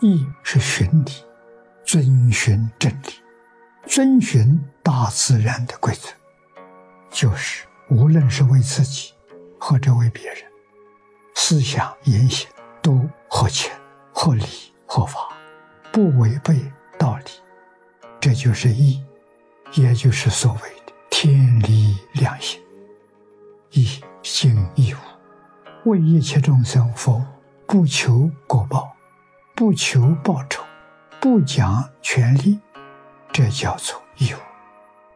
义是循理，遵循真理，遵循大自然的规则，就是无论是为自己或者为别人，思想言行都合情、合理、合法，不违背道理，这就是义，也就是所谓的天理良心。一心一无，为一切众生服务，不求果报，不求报酬，不讲权利，这叫做义务。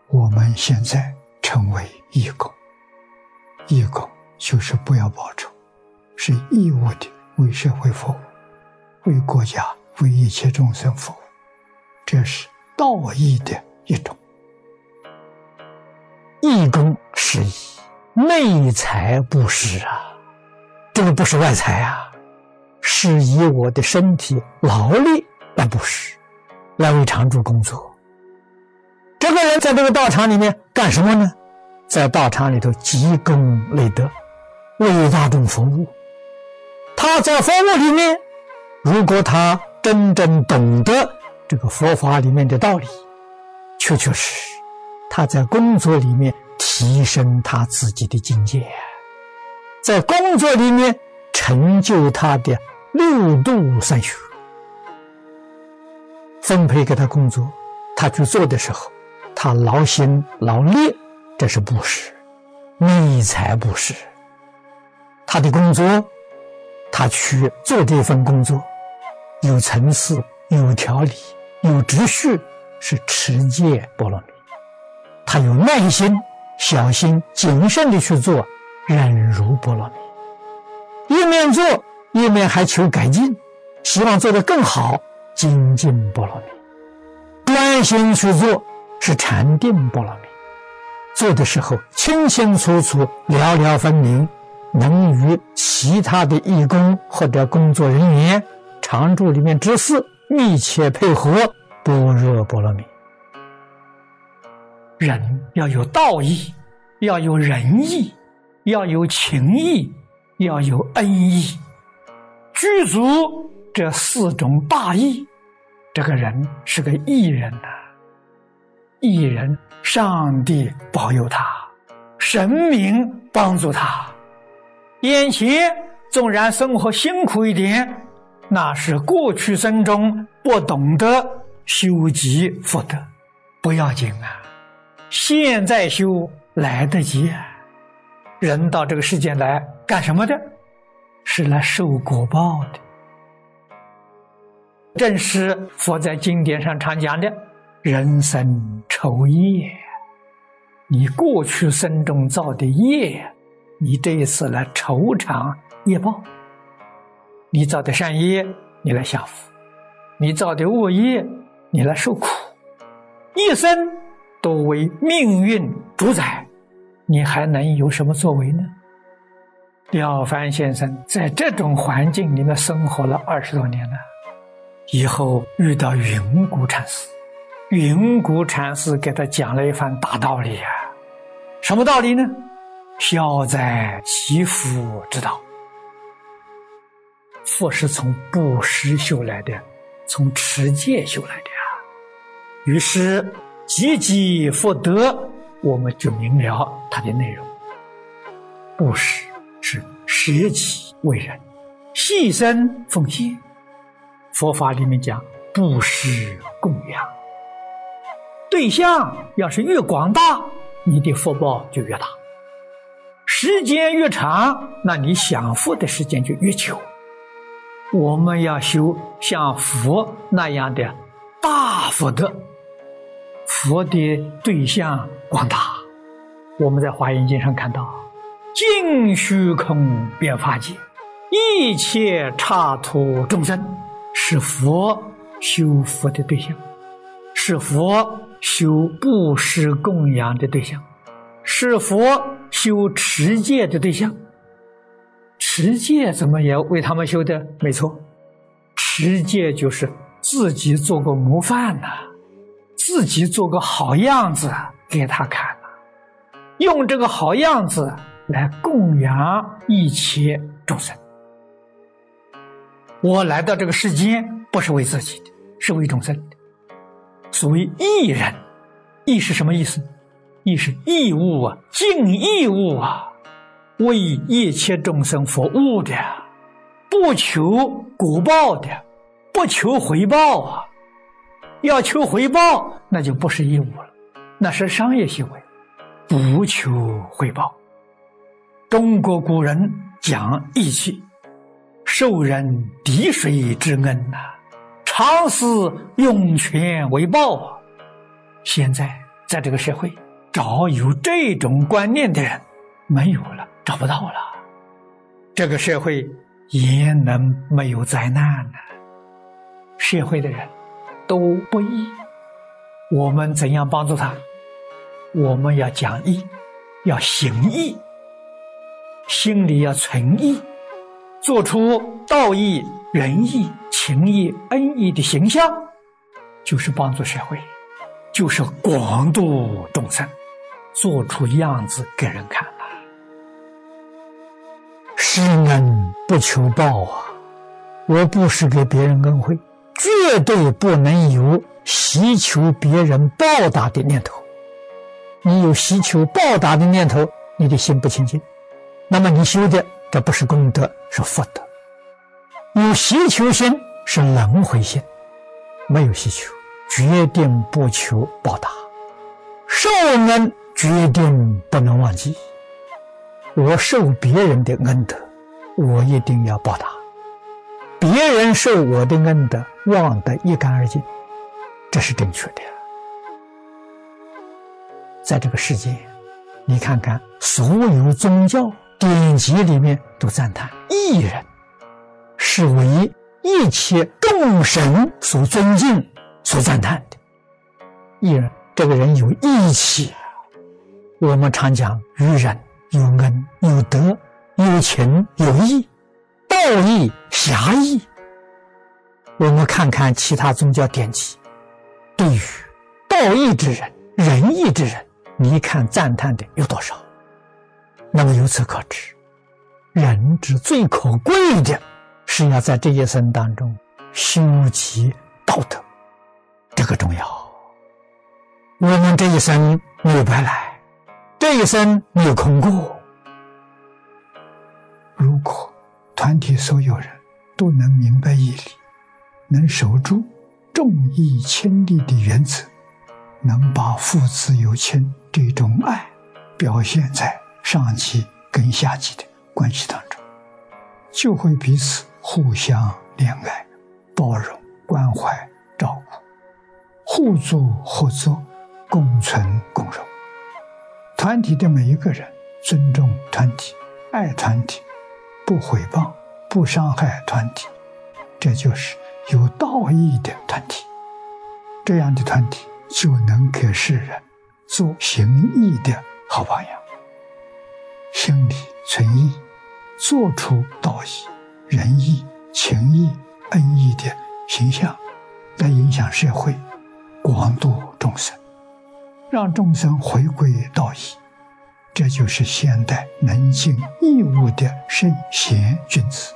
我们现在成为义工，义工就是不要报酬，是义务的为社会服务，为国家、为一切众生服务，这是道义的一种。义工是义。内财不施啊，这个不是外财啊，是以我的身体劳力来布施，来为常住工作。这个人在这个道场里面干什么呢？在道场里头积功累德，为大众服务。他在服务里面，如果他真正懂得这个佛法里面的道理，确确实实，他在工作里面。提升他自己的境界，在工作里面成就他的六度三学。分配给他工作，他去做的时候，他劳心劳力，这是布施，内财布施。他的工作，他去做这份工作，有层次、有条理、有秩序，是持戒波罗蜜。他有耐心。小心谨慎的去做，忍辱波罗蜜，一面做一面还求改进，希望做得更好，精进波罗蜜，专心去做是禅定波罗蜜，做的时候清清楚楚、了了分明，能与其他的义工或者工作人员、常住里面之事密切配合，般若波罗蜜。人要有道义，要有仁义，要有情义，要有恩义，具足这四种大义，这个人是个义人呐。义人，上帝保佑他，神明帮助他。眼前纵然生活辛苦一点，那是过去生中不懂得修积福德，不要紧啊。现在修来得及，人到这个世界来干什么的？是来受果报的。正是佛在经典上常讲的：“人生愁业，你过去生中造的业，你这一次来酬偿业报。你造的善业，你来享福；你造的恶业，你来受苦。一生。”都为命运主宰，你还能有什么作为呢？了凡先生在这种环境里面生活了二十多年了，以后遇到云谷禅师，云谷禅师给他讲了一番大道理啊，什么道理呢？消灾祈福之道。佛是从布施修来的，从持戒修来的啊，于是。积积福德，我们就明了它的内容。布施是舍己为人，牺牲奉献。佛法里面讲布施供养，对象要是越广大，你的福报就越大；时间越长，那你享福的时间就越久。我们要修像佛那样的大福德。佛的对象广大，我们在《华严经》上看到：“尽虚空变法界，一切刹土众生，是佛修福的对象，是佛修布施供养的对象，是佛修持戒的对象。持戒怎么也为他们修的？没错，持戒就是自己做个模范呐。”自己做个好样子给他看用这个好样子来供养一切众生。我来到这个世间不是为自己的，是为众生的。所谓义人，义是什么意思？义是义务啊，尽义务啊，为一切众生服务的，不求果报的，不求回报啊。要求回报，那就不是义务了，那是商业行为，不求回报。中国古人讲义气，受人滴水之恩呐，常思涌泉为报啊。现在在这个社会，找有这种观念的人没有了，找不到了。这个社会也能没有灾难呢？社会的人。都不易，我们怎样帮助他？我们要讲义，要行义，心里要存义，做出道义、仁义、情义、恩义的形象，就是帮助社会，就是广度众生，做出样子给人看了。施恩不求报啊！我不是给别人恩惠。绝对不能有希求别人报答的念头。你有希求报答的念头，你的心不清净，那么你修的这不是功德，是福德。有希求心是轮回心，没有希求，决定不求报答。受恩决定不能忘记。我受别人的恩德，我一定要报答。别人受我的恩德。忘得一干二净，这是正确的。在这个世界，你看看所有宗教典籍里面都赞叹艺人是为一切众神所尊敬、所赞叹的艺人。这个人有义气，我们常讲于人有恩、有德、有情、有义，道义侠义。我们看看其他宗教典籍，对于道义之人、仁义之人，你看赞叹的有多少？那么由此可知，人之最可贵的，是要在这一生当中修习道德，这个重要。我们这一生没有白来，这一生没有空过。如果团体所有人都能明白义理。能守住重义轻利的原则，能把父子有亲这种爱表现在上级跟下级的关系当中，就会彼此互相怜爱、包容、关怀、照顾，互助合作，共存共荣。团体的每一个人尊重团体、爱团体，不毁谤、不伤害团体，这就是。有道义的团体，这样的团体就能给世人做行义的好榜样。心里存义，做出道义、仁义、情义、恩义的形象，来影响社会，广度众生，让众生回归道义。这就是现代能尽义务的圣贤君子。